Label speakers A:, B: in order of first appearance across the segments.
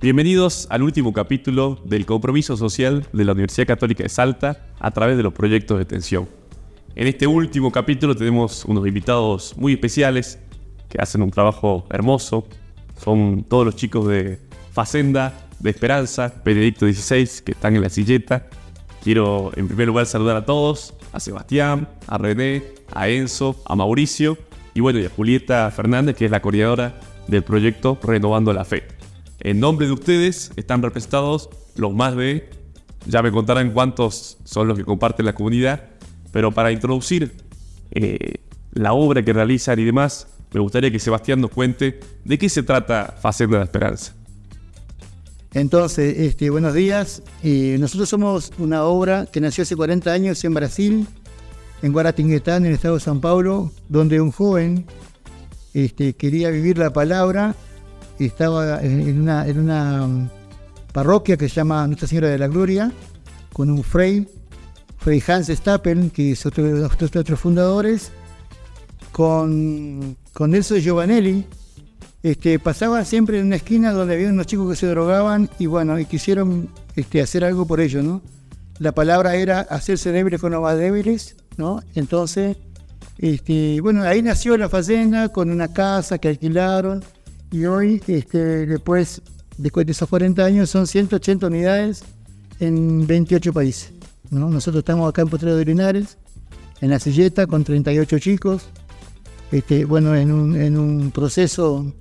A: Bienvenidos al último capítulo del compromiso social de la Universidad Católica de Salta a través de los proyectos de extensión. En este último capítulo tenemos unos invitados muy especiales que hacen un trabajo hermoso. Son todos los chicos de Facenda, de Esperanza, Benedicto XVI, que están en la silleta. Quiero en primer lugar saludar a todos, a Sebastián, a René, a Enzo, a Mauricio y bueno, y a Julieta Fernández, que es la coordinadora del proyecto Renovando la Fe. En nombre de ustedes están representados los más de, ya me contarán cuántos son los que comparten la comunidad, pero para introducir eh, la obra que realizan y demás, me gustaría que Sebastián nos cuente de qué se trata Facenda de la Esperanza.
B: Entonces, este, buenos días. Eh, nosotros somos una obra que nació hace 40 años en Brasil, en Guaratinguetá, en el estado de San Paulo, donde un joven este, quería vivir la palabra estaba en una, en una um, parroquia que se llama Nuestra Señora de la Gloria, con un frey, Frey Hans Stappen, que es otro de los fundadores, con, con Nelson Giovanelli. Este, pasaban siempre en una esquina donde había unos chicos que se drogaban y bueno, y quisieron este, hacer algo por ello, ¿no? La palabra era hacerse débiles con los más débiles, ¿no? Entonces, este, bueno, ahí nació la fazenda con una casa que alquilaron, y hoy, este, después, después de esos 40 años, son 180 unidades en 28 países. Nosotros estamos acá en Potrero de Linares, en la silleta, con 38 chicos, este, bueno, en un, proceso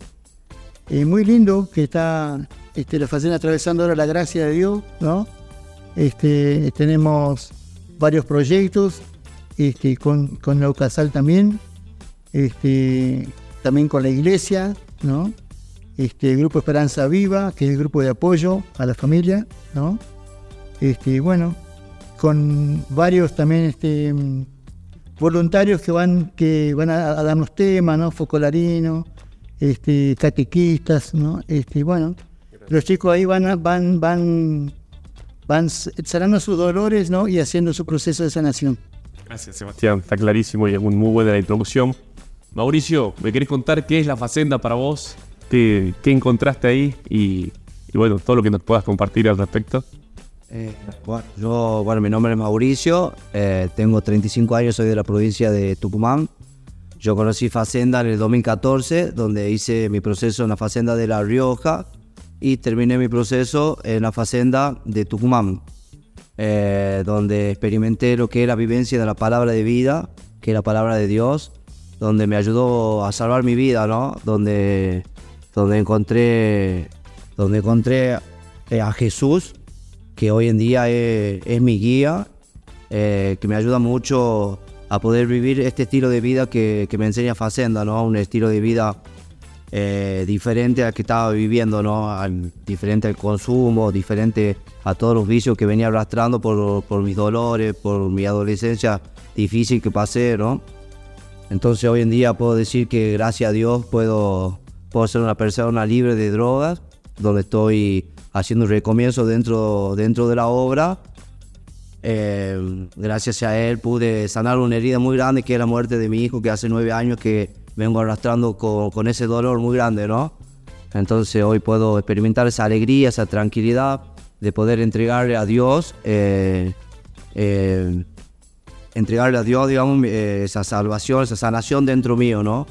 B: eh, muy lindo que está la facena atravesando ahora la gracia de Dios, tenemos varios proyectos este, con, con la también, este, también con la iglesia, ¿no? Este, el Grupo Esperanza Viva, que es el grupo de apoyo a la familia, ¿no? Bueno, con varios también voluntarios que van, que van a, darnos temas, ¿no? Focolarino, este, catequistas, ¿no? Bueno, los chicos ahí van, van, van, van sanando sus dolores. Y haciendo su proceso de sanación.
A: Gracias, Sebastián. Está clarísimo y es muy buena la introducción. Mauricio, ¿me querés contar qué es la Facenda para vos? ¿Qué, encontraste ahí? Y, bueno, todo lo que nos puedas compartir al respecto.
C: Eh, bueno, yo, bueno, mi nombre es Mauricio, eh, tengo 35 años, soy de la provincia de Tucumán. Yo conocí Facenda en el 2014, donde hice mi proceso en la Facenda de La Rioja y terminé mi proceso en la Facenda de Tucumán, eh, donde experimenté lo que es la vivencia de la palabra de vida, que es la palabra de Dios, donde me ayudó a salvar mi vida, ¿no? Donde, donde encontré, donde encontré eh, a Jesús, que hoy en día es, mi guía, eh, que me ayuda mucho a poder vivir este estilo de vida que, me enseña Facenda, ¿no? Un estilo de vida eh, diferente al que estaba viviendo, ¿no? diferente al consumo, diferente a todos los vicios que venía arrastrando por, por mis dolores, por mi adolescencia difícil que pasé, ¿no? Entonces hoy en día puedo decir que gracias a Dios puedo, puedo ser una persona libre de drogas, donde estoy haciendo un recomienzo dentro, dentro de la obra. Eh, gracias a él pude sanar una herida muy grande que es la muerte de mi hijo, que hace nueve años que vengo arrastrando con, con ese dolor muy grande, ¿no? Entonces hoy puedo experimentar esa alegría, esa tranquilidad de poder entregarle a Dios eh, eh, entregarle a Dios, digamos, eh, esa salvación, esa sanación dentro mío, ¿no?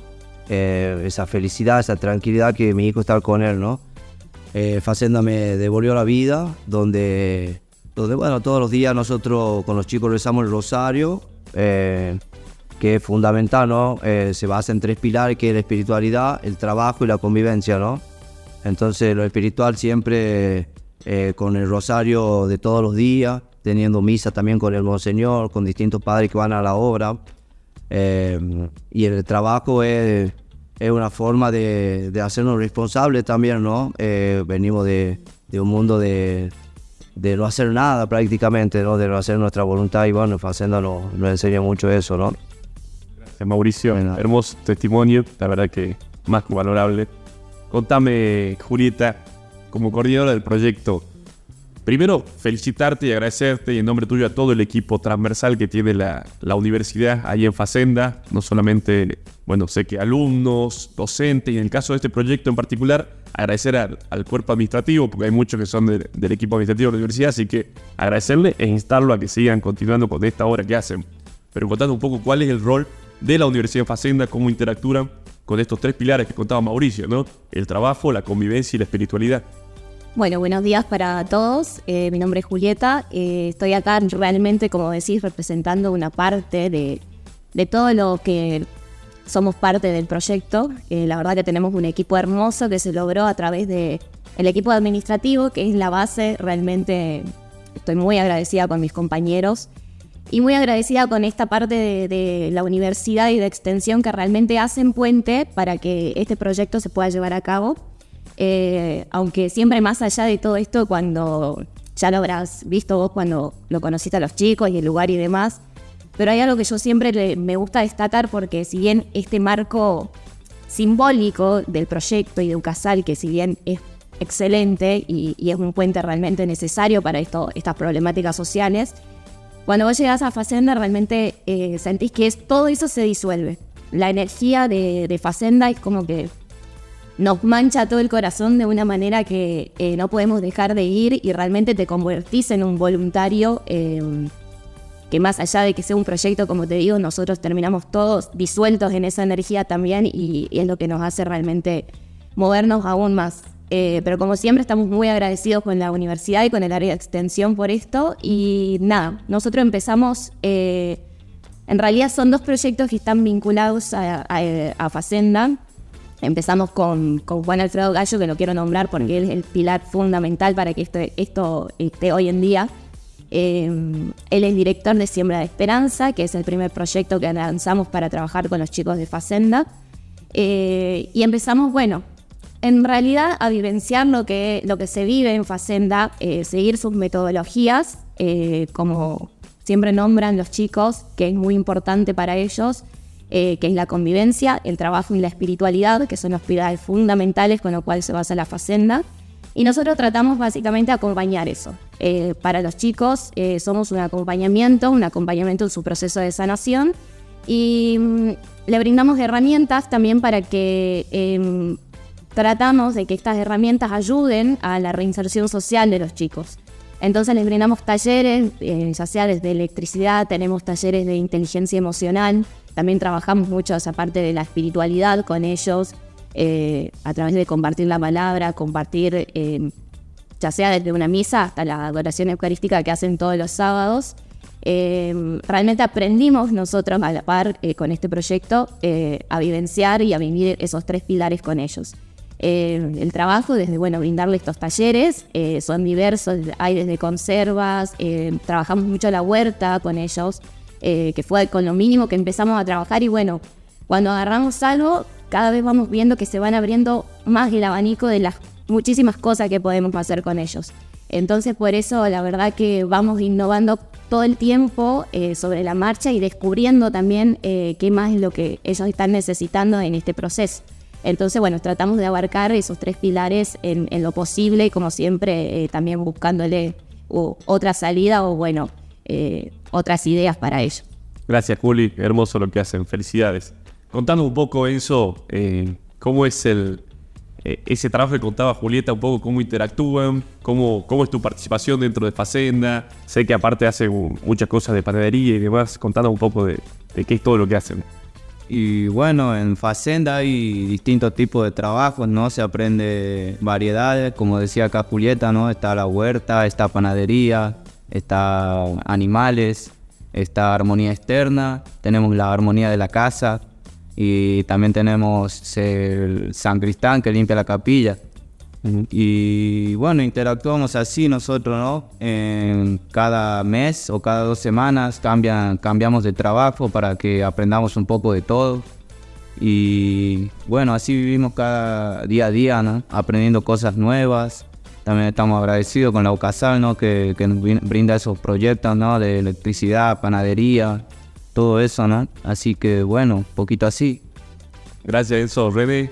C: Eh, esa felicidad, esa tranquilidad que mi hijo está con él, ¿no? Eh, Facenda me devolvió la vida, donde, donde, bueno, todos los días nosotros con los chicos rezamos el rosario, eh, que es fundamental, ¿no? se basa en tres pilares, que es la espiritualidad, el trabajo y la convivencia, ¿no? Entonces lo espiritual siempre con el rosario de todos los días, teniendo misa también con el Monseñor, con distintos padres que van a la obra. Eh, y el trabajo es, es una forma de, de, hacernos responsables también, ¿no? Eh, venimos de, de, un mundo de, de, no hacer nada prácticamente, ¿no? De no hacer nuestra voluntad y bueno, Facenda nos, nos enseña mucho eso, ¿no?
A: Gracias Mauricio, hermoso testimonio, la verdad que más que valorable. Contame, Julieta, como coordinadora del proyecto, Primero, felicitarte y agradecerte y en nombre tuyo a todo el equipo transversal que tiene la, universidad ahí en Facenda, no solamente bueno, sé que alumnos, docentes, y en el caso de este proyecto en particular, agradecer al, cuerpo administrativo, porque hay muchos que son del equipo administrativo de la universidad, así que agradecerle e instarlo a que sigan continuando con esta obra que hacen. Pero contando un poco cuál es el rol de la Universidad de Facenda, cómo interactúan con estos tres pilares que contaba Mauricio, ¿no? El trabajo, la convivencia y la espiritualidad.
D: Bueno, buenos días para todos. Eh, mi nombre es Julieta. Eh, estoy acá realmente, como decís, representando una parte de, de todo lo que somos parte del proyecto. Eh, la verdad que tenemos un equipo hermoso que se logró a través del el equipo administrativo, que es la base. Realmente estoy muy agradecida con mis compañeros y muy agradecida con esta parte de, la universidad y de extensión que realmente hacen puente para que este proyecto se pueda llevar a cabo. Eh, aunque siempre más allá de todo esto, cuando ya lo habrás visto vos cuando lo conociste a los chicos y el lugar y demás, pero hay algo que yo siempre me gusta destacar porque si bien este marco simbólico del proyecto y de UCASAL, que si bien es excelente y, es un puente realmente necesario para esto, estas problemáticas sociales, cuando vos llegás a Facenda realmente eh, sentís que es, todo eso se disuelve. La energía de, Facenda es como que nos mancha todo el corazón de una manera que eh, no podemos dejar de ir y realmente te convertís en un voluntario. Eh, que más allá de que sea un proyecto, como te digo, nosotros terminamos todos disueltos en esa energía también y, es lo que nos hace realmente movernos aún más. Eh, pero como siempre estamos muy agradecidos con la universidad y con el área de extensión por esto. Y nada, nosotros empezamos, eh, en realidad son dos proyectos que están vinculados a, Facenda. Empezamos con, Juan Alfredo Gallo, que lo quiero nombrar porque él es el pilar fundamental para que esto, esto esté hoy en día. Em, él es director de Siembra de Esperanza, que es el primer proyecto que lanzamos para trabajar con los chicos de Facenda. Eh, y empezamos, bueno, en realidad a vivenciar lo que, lo que se vive en Facenda, eh, seguir sus metodologías, eh, como siempre nombran los chicos, que es muy importante para ellos, que es la convivencia, el trabajo y la espiritualidad, que son los pilares fundamentales con los cuales se basa la Facenda. Y nosotros tratamos básicamente de acompañar eso. Eh, para los chicos eh, somos un acompañamiento, un acompañamiento en su proceso de sanación y mm, le brindamos herramientas también para que em, tratamos de que estas herramientas ayuden a la reinserción social de los chicos. Entonces les brindamos talleres, eh, ya sea desde electricidad, tenemos talleres de inteligencia emocional, también trabajamos mucho esa parte de la espiritualidad con ellos, eh, a través de compartir la palabra, compartir, eh, ya sea desde una misa hasta la adoración eucarística que hacen todos los sábados. Eh, realmente aprendimos nosotros a la par con este proyecto a vivenciar y a vivir esos tres pilares con ellos. El trabajo, desde bueno, brindarle estos talleres, son diversos, hay desde conservas, trabajamos mucho la huerta con ellos, que fue con lo mínimo que empezamos a trabajar y bueno, cuando agarramos algo, cada vez vamos viendo que se van abriendo más el abanico de las muchísimas cosas que podemos hacer con ellos. Entonces por eso la verdad que vamos innovando todo el tiempo eh, sobre la marcha y descubriendo también eh, qué más es lo que ellos están necesitando en este proceso. Entonces, bueno, tratamos de abarcar esos tres pilares en, lo posible y como siempre eh, también buscándole otra salida o bueno, otras ideas para ello.
A: Gracias, Juli. Hermoso lo que hacen. Felicidades. Contando un poco, Enzo, eh, cómo es el, eh, ese trabajo que contaba Julieta, un poco cómo interactúan, cómo, cómo es tu participación dentro de Facenda. Sé que aparte hacen muchas cosas de panadería y demás. Contando un poco de, qué es todo lo que hacen.
E: Y bueno, en Facenda hay distintos tipos de trabajos, ¿no? Se aprende variedades, como decía acá Julieta, ¿no? Está la huerta, está panadería, está animales, está armonía externa, tenemos la armonía de la casa, y también tenemos el San Cristán que limpia la capilla. Y bueno, interactuamos así nosotros, ¿no? En cada mes o cada dos semanas cambian, cambiamos de trabajo para que aprendamos un poco de todo. Y bueno, así vivimos cada día a día, ¿no? Aprendiendo cosas nuevas. También estamos agradecidos con la UCASAL, ¿no? Que, que nos brinda esos proyectos, ¿no? De electricidad, panadería, todo eso, ¿no? Así que bueno, poquito así.
A: Gracias Enzo. René,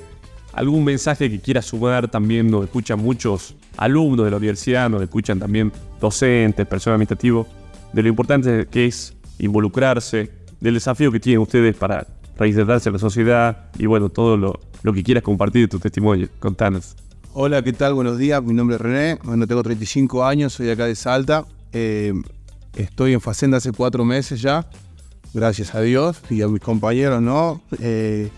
A: ¿algún mensaje que quieras sumar? También nos escuchan muchos alumnos de la universidad, nos escuchan también docentes, personal administrativo, de lo importante que es involucrarse, del desafío que tienen ustedes para reinsertarse en la sociedad y bueno, todo lo, que quieras compartir de tu testimonio. Contanos.
F: Hola, ¿qué tal? Buenos días, mi nombre es René, bueno, tengo 35 años, soy acá de Salta. Eh, estoy en Facenda hace cuatro meses ya, gracias a Dios y a mis compañeros, ¿no? Eh,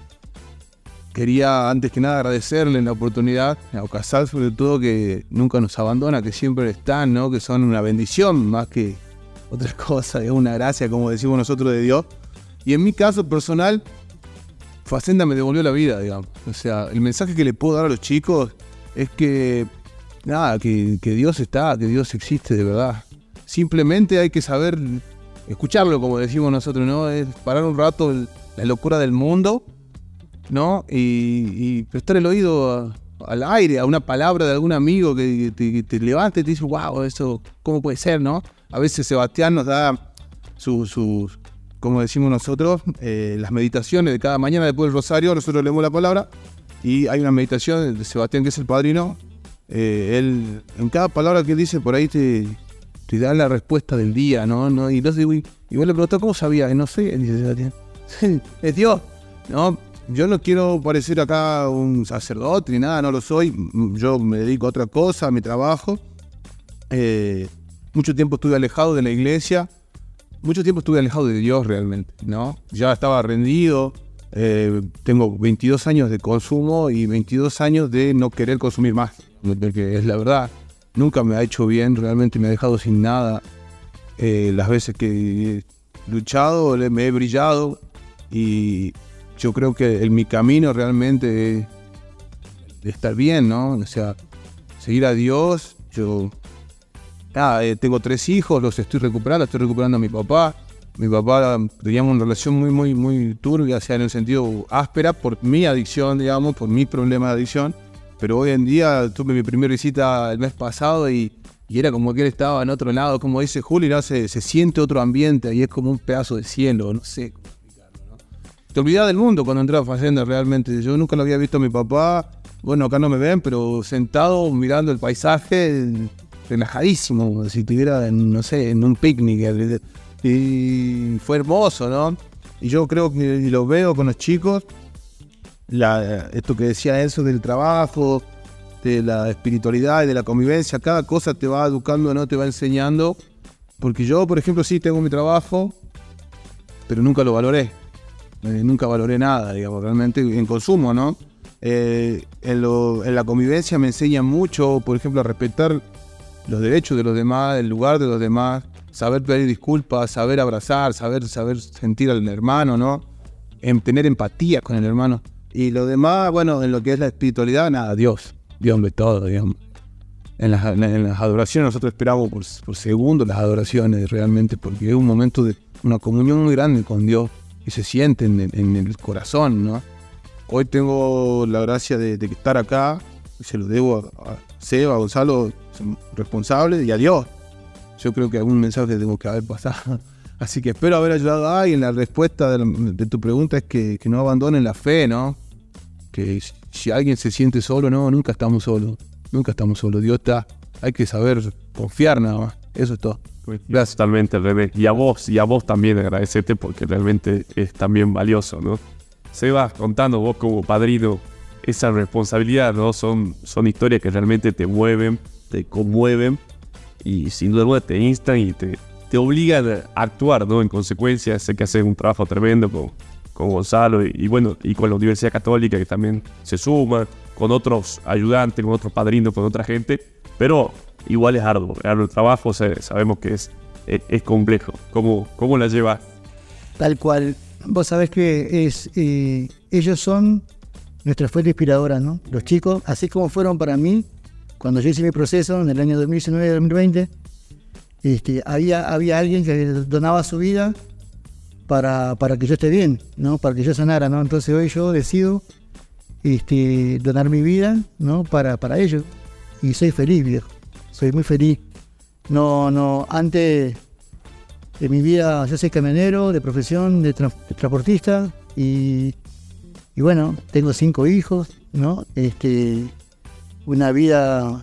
F: quería antes que nada agradecerle la oportunidad, a Ocasal sobre todo, que nunca nos abandona, que siempre están, ¿no? Que son una bendición más que otra cosa, es una gracia, como decimos nosotros, de Dios. Y en mi caso personal, Facenda me devolvió la vida, digamos. O sea, el mensaje que le puedo dar a los chicos es que, nada, que, Dios está, que Dios existe de verdad. Simplemente hay que saber escucharlo, como decimos nosotros, ¿no? Es parar un rato la locura del mundo, ¿no? Y, y prestar el oído al aire, a una palabra de algún amigo que, te, que te levante y te dice, wow, eso, ¿cómo puede ser, no? A veces Sebastián nos da sus, como decimos nosotros, eh, las meditaciones de cada mañana después del rosario, nosotros leemos la palabra y hay una meditación de Sebastián, que es el padrino. eh, él, en cada palabra que dice, por ahí te, te da la respuesta del día, ¿no? ¿No? Y, no sé, y, vos le preguntás, ¿cómo sabía? Y no sé, dice Sebastián. es Dios, ¿no? Yo no quiero parecer acá un sacerdote ni nada, no lo soy. Yo me dedico a otra cosa, a mi trabajo. Eh, mucho tiempo estuve alejado de la iglesia mucho tiempo estuve alejado de Dios realmente, ¿no? Ya estaba rendido, eh, tengo 22 años de consumo y 22 años de no querer consumir más, porque es la verdad, nunca me ha hecho bien, realmente me ha dejado sin nada. Eh, las veces que he luchado, me he brillado y yo creo que en mi camino realmente de estar bien, ¿no? O sea, seguir a Dios, yo nada, eh, tengo tres hijos, los estoy recuperando, estoy recuperando a mi papá. Mi papá teníamos una relación muy, muy, muy turbia, o sea, en el sentido áspera por mi adicción, digamos, por mi problema de adicción. Pero hoy en día tuve mi primera visita el mes pasado y, era como que él estaba en otro lado, como dice Juli, ¿no? se, se siente otro ambiente y es como un pedazo de cielo, no sé. Te olvidás del mundo cuando entré a Facenda realmente. Yo nunca lo había visto a mi papá. Bueno, acá no me ven, pero sentado mirando el paisaje, relajadísimo, si estuviera, no sé, en un picnic. Y fue hermoso, ¿no? Y yo creo que lo veo con los chicos, esto que decía eso del trabajo, de la espiritualidad y de la convivencia, cada cosa te va educando, no te va enseñando. Porque yo, por ejemplo, sí tengo mi trabajo, pero nunca lo valoré. Eh, nunca valoré nada, digamos, realmente en consumo, ¿no? Eh, en, lo- en la convivencia me enseñan mucho, por ejemplo, a respetar los derechos de los demás, el lugar de los demás, saber pedir disculpas, saber abrazar, saber, saber sentir al hermano, ¿no? En tener empatía con el hermano. Y lo demás, bueno, en lo que es la espiritualidad, nada, Dios. Dios de todo, digamos. En las, en las adoraciones nosotros esperamos por, por segundo las adoraciones realmente, porque es un momento de una comunión muy grande con Dios y se siente en, el- corazón, ¿no? Hoy tengo la gracia de, estar acá, y se lo debo a, Seba, a Gonzalo, son responsables, y a Dios. Yo creo que algún mensaje tengo que haber pasado. Así que espero haber ayudado a alguien. La respuesta de, tu pregunta es que, que no abandonen la fe, ¿no? Que si alguien se siente solo, no, nunca estamos solos. Nunca estamos solos. Dios está. Hay que saber confiar nada más. Eso es todo. Gracias.
A: Totalmente, René. Y a vos, y a vos también agradecerte porque realmente es también valioso, ¿no? Seba, contando vos como padrino esa responsabilidad, ¿no? Son, son historias que realmente te mueven, te conmueven y sin duda te instan y te, te obligan a actuar, ¿no? En consecuencia, sé que haces un trabajo tremendo con, con Gonzalo y, y bueno, y con la Universidad Católica que también se suma, con otros ayudantes, con otros padrinos, con otra gente, pero igual es arduo, el trabajo, se- sabemos que es, es, complejo. ¿Cómo, ¿Cómo la llevas?
B: Tal cual. Vos sabés que es, eh, ellos son nuestra fuente inspiradora, ¿no? Los chicos, así como fueron para mí, cuando yo hice mi proceso en el año 2019-2020, este, había, había alguien que donaba su vida para, para que yo esté bien, ¿no? Para que yo sanara, ¿no? Entonces hoy yo decido este, donar mi vida, ¿no? Para, para ellos. Y soy feliz, viejo. Soy muy feliz. No, no, antes de mi vida, yo soy camionero de profesión, de, tra- de transportista y, y bueno, tengo cinco hijos, ¿no? Este, una vida,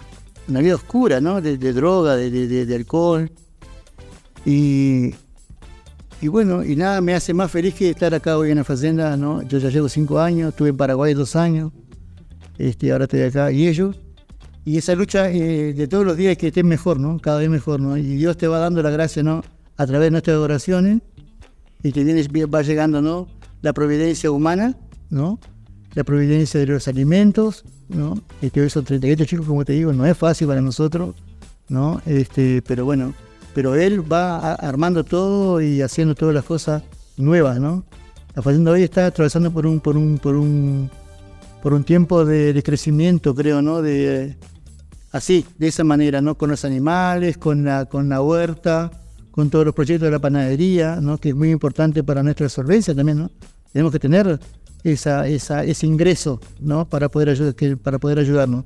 B: una vida oscura, ¿no? De, de droga, de- de alcohol y, y bueno, y nada me hace más feliz que estar acá hoy en la Fazenda, ¿no? Yo ya llevo cinco años, estuve en Paraguay dos años, este, ahora estoy acá, y ellos. Y esa lucha eh, de todos los días que estés mejor, ¿no? Cada vez mejor, ¿no? Y Dios te va dando la gracia, ¿no? A través de nuestras oraciones, y te viene, va llegando, ¿no? La providencia humana, ¿no? La providencia de los alimentos, ¿no? Este, hoy son 38 chicos, como te digo, no es fácil para nosotros, ¿no? Este, pero bueno, pero él va armando todo y haciendo todas las cosas nuevas, ¿no? La fazenda hoy está atravesando por un, por un, por un, por un tiempo de, de crecimiento, creo, ¿no? De así, de esa manera, ¿no? Con los animales, con la, con la huerta, con todos los proyectos de la panadería, ¿no? Que es muy importante para nuestra solvencia también, ¿no? Tenemos que tener esa, esa, ese ingreso, ¿no? Para poder, ayudar, para poder ayudarnos.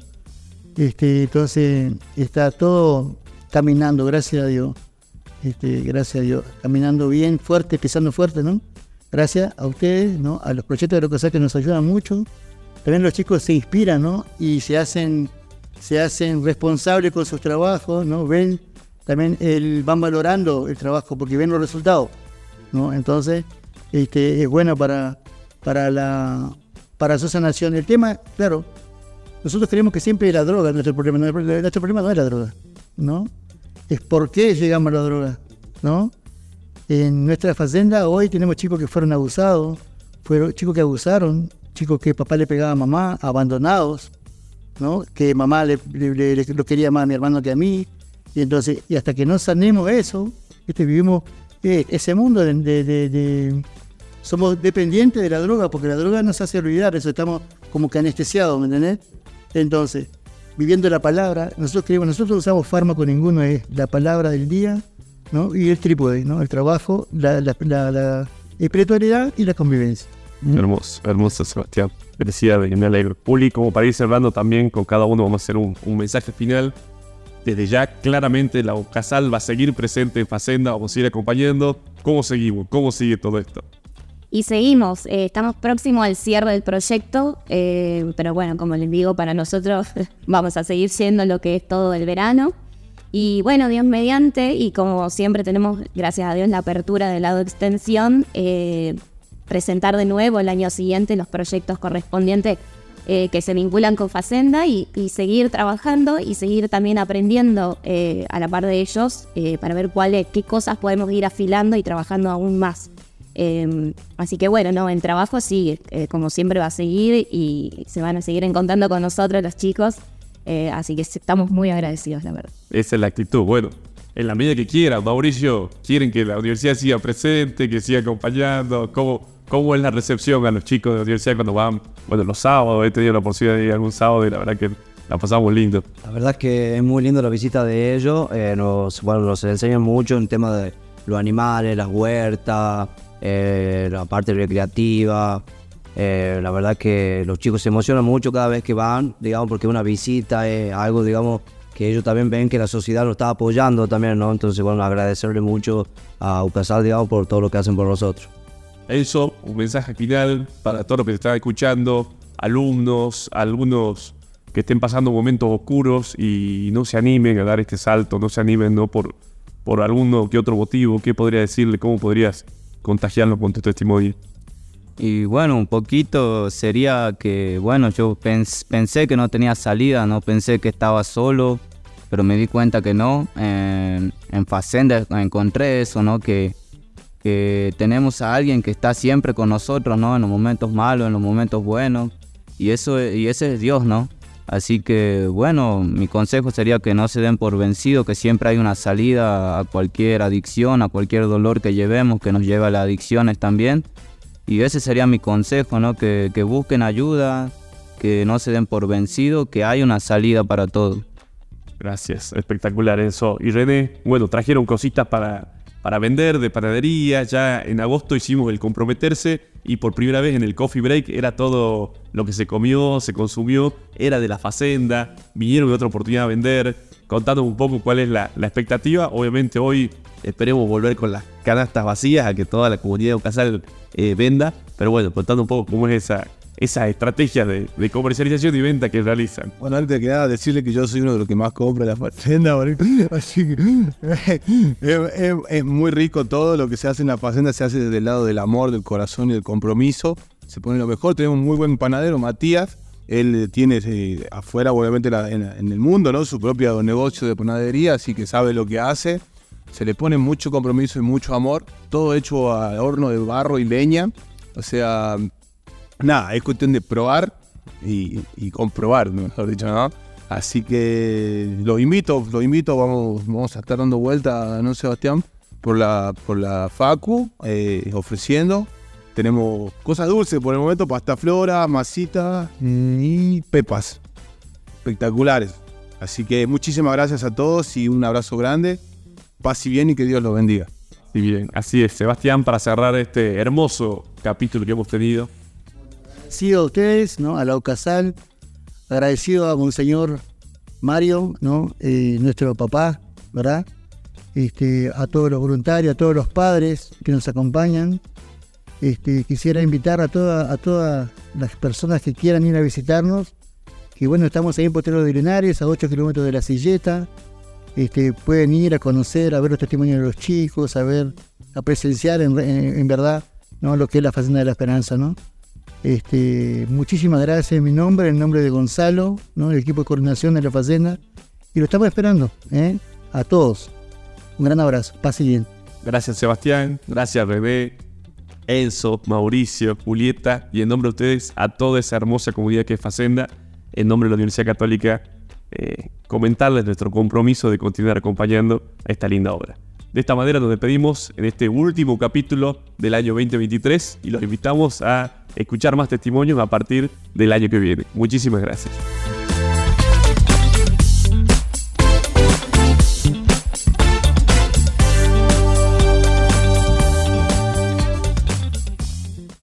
B: Este, entonces, está todo caminando, gracias a Dios. Este, gracias a Dios. Caminando bien, fuerte, pisando fuerte, ¿no? Gracias a ustedes, ¿no? A los proyectos de Locosá que nos ayudan mucho. También los chicos se inspiran, ¿no? Y se hacen, se hacen responsables con sus trabajos, ¿no? Ven, también el, van valorando el trabajo porque ven los resultados, ¿no? Entonces, este, es bueno para, para la para su sanación. El tema, claro, nosotros creemos que siempre la droga es nuestro problema. Nuestro problema no es la droga, ¿no? Es por qué llegamos a la droga, ¿no? En nuestra fazenda hoy tenemos chicos que fueron abusados, fueron chicos que abusaron, chicos que papá le pegaba a mamá, abandonados, Que mamá le, lo quería más a mi hermano que a mí. Y entonces, y hasta que no sanemos eso, este, vivimos eh, ese mundo de, somos dependientes de la droga, porque la droga nos hace olvidar eso, estamos como que anestesiados, ¿me entendés? Entonces, viviendo la palabra, nosotros creemos, nosotros no usamos fármaco ninguno, es la palabra del día. Y el trípode. El trabajo, la, espiritualidad y la convivencia.
A: Hermoso, hermoso Sebastián. Felicidades, me alegro. Puli, como para ir cerrando también con cada uno vamos a hacer un, mensaje final. Desde ya, claramente, la Casal va a seguir presente en Facenda, vamos a ir acompañando. ¿Cómo seguimos? ¿Cómo sigue todo esto?
D: Y seguimos, eh, estamos próximos al cierre del proyecto, eh, pero bueno, como les digo, para nosotros vamos a seguir siendo lo que es todo el verano. Y bueno, Dios mediante, y como siempre tenemos, gracias a Dios, la apertura del lado extensión, eh, presentar de nuevo el año siguiente los proyectos correspondientes eh, que se vinculan con Facenda y, seguir trabajando y seguir también aprendiendo eh, a la par de ellos eh, para ver cuáles, qué cosas podemos ir afilando y trabajando aún más. Eh, así que bueno, no, el trabajo sigue, como siempre va a seguir y se van a seguir encontrando con nosotros los chicos. así que estamos muy agradecidos, la verdad.
A: Esa es la actitud. Bueno, en la medida que quieran, Mauricio, quieren que la universidad siga presente, que siga acompañando. ¿Cómo, cómo es la recepción a los chicos de la universidad cuando van? Bueno, los sábados, he tenido la oportunidad de ir algún sábado y la verdad que la pasamos lindo.
C: La verdad es que es muy lindo la visita de ellos. eh, nos, bueno, nos enseñan mucho en tema de los animales, las huertas, eh, la parte recreativa. Eh, la verdad que los chicos se emocionan mucho cada vez que van, digamos, porque una visita es algo, digamos, que ellos también ven que la sociedad lo está apoyando también, ¿no? Entonces, bueno, agradecerle mucho a UCASAL, digamos, por todo lo que hacen por nosotros.
A: Eso, un mensaje final para todos los que están escuchando, alumnos, algunos que estén pasando momentos oscuros y no se animen a dar este salto, no se animen no por, por alguno que otro motivo. ¿Qué podría decirle? ¿Cómo podrías contagiarlo con tu testimonio?
E: Y bueno, un poquito sería que, bueno, yo pens- pensé que no tenía salida, no pensé que estaba solo, pero me di cuenta que no. En Facenda encontré eso, ¿no? Que, que tenemos a alguien que está siempre con nosotros, ¿no? En los momentos malos, en los momentos buenos. Y, eso, y ese es Dios, ¿no? Así que, bueno, mi consejo sería que no se den por vencido, que siempre hay una salida a cualquier adicción, a cualquier dolor que llevemos, que nos lleva a las adicciones también. Y ese sería mi consejo, ¿no? Que, que busquen ayuda, que no se den por vencido, que hay una salida para todo.
A: Gracias, espectacular eso. Y René, bueno, trajeron cositas para, para vender de panadería. Ya en agosto hicimos el comprometerse y por primera vez en el coffee break era todo lo que se comió, se consumió, era de la facenda. Vinieron de otra oportunidad a vender, contando un poco cuál es la, la expectativa. Obviamente hoy esperemos volver con las canastas vacías a que toda la comunidad de Casal eh, venda. Pero bueno, contando un poco cómo es esa, esas estrategias de, comercialización y venta que realizan.
F: Bueno, antes que nada, decirle que yo soy uno de los que más compra la boludo. así que es, es- es muy rico todo lo que se hace en la fazenda, se hace desde el lado del amor, del corazón y del compromiso. Se pone lo mejor, tenemos un muy buen panadero, Matías. Él eh, tiene eh, afuera, obviamente, en, en el mundo, ¿no? Su propio negocio de panadería, así que sabe lo que hace. Se le pone mucho compromiso y mucho amor. Todo hecho a horno de barro y leña. O sea, nada, es cuestión de probar y, y comprobar, mejor dicho, ¿no? Así que los invito, los invito, vamos, a estar dando vuelta, ¿no, Sebastián? Por la, Facu, eh, ofreciendo. Tenemos cosas dulces por el momento, pasta flora, masita y pepas. Espectaculares. Así que muchísimas gracias a todos y un abrazo grande. Paz y bien y que Dios los bendiga.
A: Así es, Sebastián, para cerrar este hermoso capítulo que hemos tenido.
B: Agradecido a ustedes, ¿no? A la Ocasal, agradecido a Monseñor Mario. Eh, nuestro papá, ¿verdad? Este, a todos los voluntarios, a todos los padres que nos acompañan. Este, quisiera invitar a, toda- a todas las personas que quieran ir a visitarnos, que bueno, estamos ahí en Potrero de Linares, a 8 kilómetros de la Silleta. Este, pueden ir a conocer, a ver los testimonios de los chicos, a ver, a presenciar en, verdad lo que es la Facenda de la Esperanza. Este, muchísimas gracias en mi nombre, en nombre de Gonzalo, ¿no? el equipo de coordinación de la Facenda. Y lo estamos esperando, ¿eh? A todos. Un gran abrazo. Pase bien.
A: Gracias Sebastián, gracias René, Enzo, Mauricio, Julieta y en nombre de ustedes a toda esa hermosa comunidad que es Facenda, en nombre de la Universidad Católica, eh, comentarles nuestro compromiso de continuar acompañando a esta linda obra. De esta manera nos despedimos en este último capítulo del año 2023 y los invitamos a escuchar más testimonios a partir del año que viene. Muchísimas gracias.